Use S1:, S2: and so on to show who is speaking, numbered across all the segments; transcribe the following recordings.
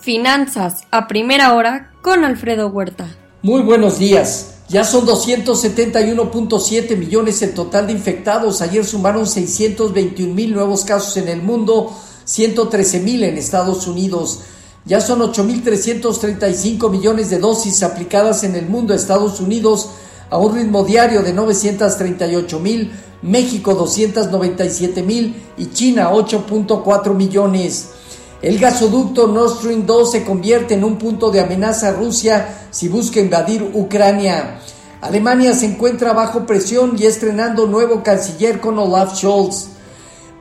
S1: Finanzas a primera hora con Alfredo Huerta.
S2: Muy buenos días. Ya son 271.7 millones el total de infectados. Ayer sumaron 621 mil nuevos casos en el mundo, 113 mil en Estados Unidos. Ya son 8.335 millones de dosis aplicadas en el mundo, Estados Unidos, a un ritmo diario de 938 mil, México 297 mil y China 8.4 millones. El gasoducto Nord Stream 2 se convierte en un punto de amenaza a Rusia si busca invadir Ucrania. Alemania se encuentra bajo presión y estrenando nuevo canciller con Olaf Scholz.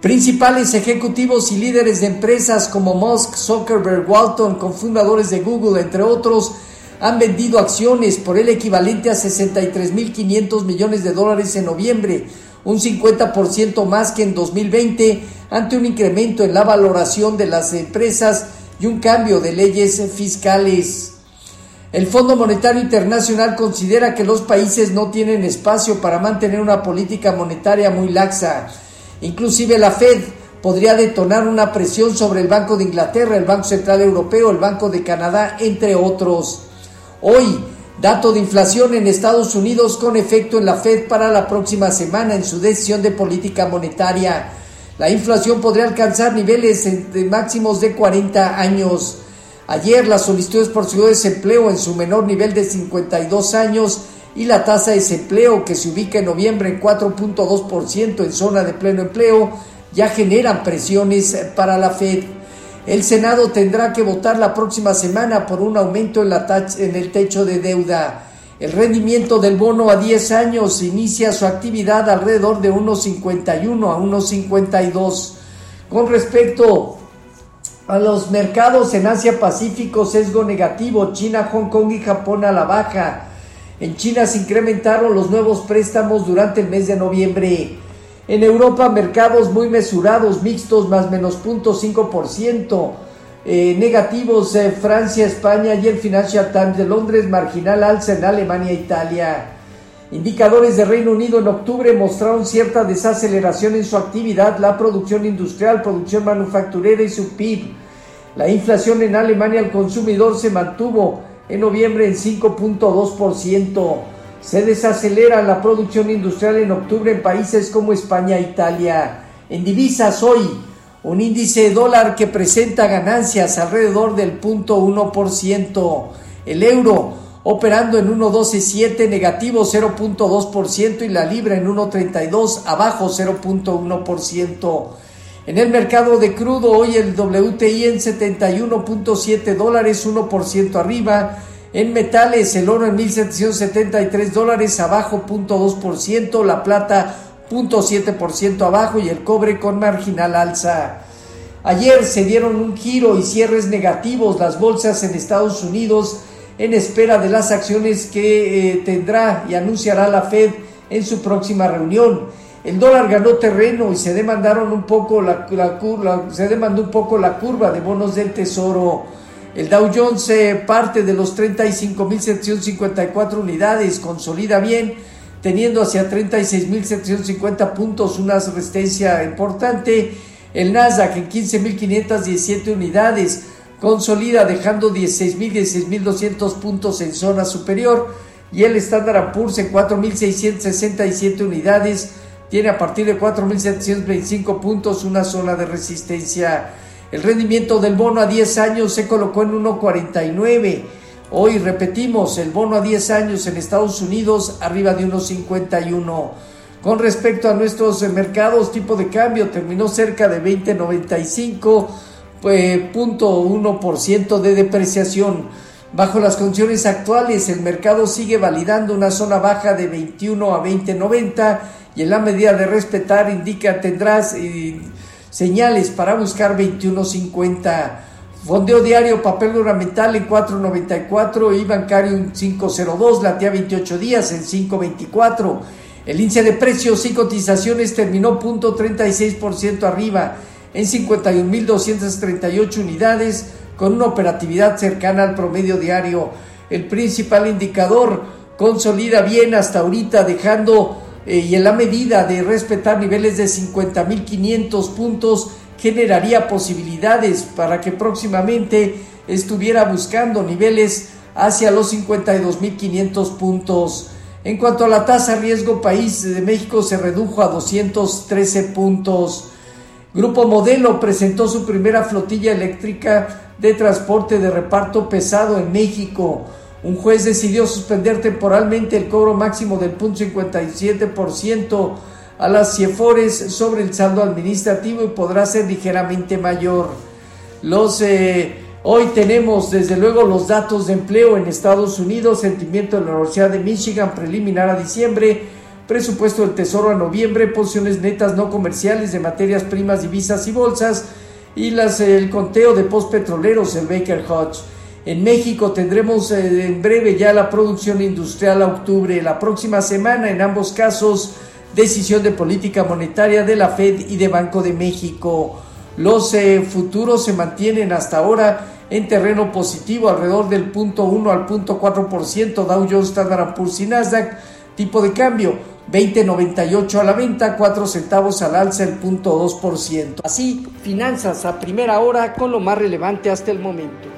S2: Principales ejecutivos y líderes de empresas como Musk, Zuckerberg, Walton, cofundadores de Google, entre otros, han vendido acciones por el equivalente a 63.500 millones de dólares en noviembre, un 50% más que en 2020, ante un incremento en la valoración de las empresas y un cambio de leyes fiscales. El Fondo Monetario Internacional considera que los países no tienen espacio para mantener una política monetaria muy laxa. Inclusive la Fed podría detonar una presión sobre el Banco de Inglaterra, el Banco Central Europeo, el Banco de Canadá, entre otros. Hoy, Dato de inflación en Estados Unidos con efecto en la Fed para la próxima semana en su decisión de política monetaria. La inflación podría alcanzar niveles de máximos de 40 años. Ayer las solicitudes por su desempleo en su menor nivel de 52 años y la tasa de desempleo que se ubica en noviembre en 4.2% en zona de pleno empleo ya generan presiones para la Fed. El Senado tendrá que votar la próxima semana por un aumento en, la en el techo de deuda. El rendimiento del bono a 10 años inicia su actividad alrededor de 1,51 a 1,52. Con respecto a los mercados en Asia Pacífico, sesgo negativo, China, Hong Kong y Japón a la baja. En China se incrementaron los nuevos préstamos durante el mes de noviembre. En Europa, mercados muy mesurados, mixtos, más menos 0.5%. Eh, negativos eh, Francia, España y el Financial Times de Londres, marginal alza en Alemania e Italia. Indicadores de Reino Unido en octubre mostraron cierta desaceleración en su actividad, la producción industrial, producción manufacturera y su PIB. La inflación en Alemania al consumidor se mantuvo en noviembre en 5.2%. Se desacelera la producción industrial en octubre en países como España e Italia. En divisas hoy, un índice de dólar que presenta ganancias alrededor del 0.1%. El euro operando en 1.127 negativo 0.2% y la libra en 1.32 abajo 0.1%. En el mercado de crudo hoy el WTI en 71.7 dólares 1% arriba en metales, el oro en 1.773 dólares, abajo 0.2%, la plata 0.7% abajo y el cobre con marginal alza. Ayer se dieron un giro y cierres negativos las bolsas en Estados Unidos en espera de las acciones que eh, tendrá y anunciará la Fed en su próxima reunión. El dólar ganó terreno y se demandaron un poco la, se demandó un poco la curva de bonos del tesoro. El Dow Jones parte de los 35.754 unidades, consolida bien, teniendo hacia 36.750 puntos una resistencia importante. El Nasdaq en 15.517 unidades, consolida dejando 16.000, 16.200 puntos en zona superior. Y el Standard Poor's en 4.667 unidades, tiene a partir de 4.725 puntos una zona de resistencia. El rendimiento del bono a 10 años se colocó en 1.49. Hoy repetimos, el bono a 10 años en Estados Unidos arriba de 1.51. Con respecto a nuestros mercados, tipo de cambio terminó cerca de 20.95, pues, ciento de depreciación. Bajo las condiciones actuales, el mercado sigue validando una zona baja de 21 a 20.90 y en la medida de respetar indica tendrás señales para buscar 21.50. Fondeo diario, papel ornamental en 4.94 y bancario en 5.02, latía 28 días en 5.24. El índice de precios y cotizaciones terminó 0.36% arriba en 51.238 unidades con una operatividad cercana al promedio diario. El principal indicador consolida bien hasta ahorita dejando eh, y en la medida de respetar niveles de 50.500 puntos generaría posibilidades para que próximamente estuviera buscando niveles hacia los 52.500 puntos. En cuanto a la tasa riesgo país de México se redujo a 213 puntos. Grupo Modelo presentó su primera flotilla eléctrica de transporte de reparto pesado en México. Un juez decidió suspender temporalmente el cobro máximo del 0.57% a las CIEFORES sobre el saldo administrativo y podrá ser ligeramente mayor. Eh, hoy tenemos desde luego los datos de empleo en Estados Unidos, sentimiento de la Universidad de Michigan preliminar a diciembre, presupuesto del Tesoro a noviembre, posiciones netas no comerciales de materias primas, divisas y bolsas y las, el conteo de postpetroleros, el Baker Hodge. En México tendremos eh, en breve ya la producción industrial a octubre. La próxima semana, en ambos casos, decisión de política monetaria de la Fed y de Banco de México. Los eh, futuros se mantienen hasta ahora en terreno positivo, alrededor del punto 1 al punto 4%, Dow Jones, Standard Poor's y Nasdaq. Tipo de cambio, 20.98 a la venta, 4 centavos al alza, el punto 2%. Así, finanzas a primera hora con lo más relevante hasta el momento.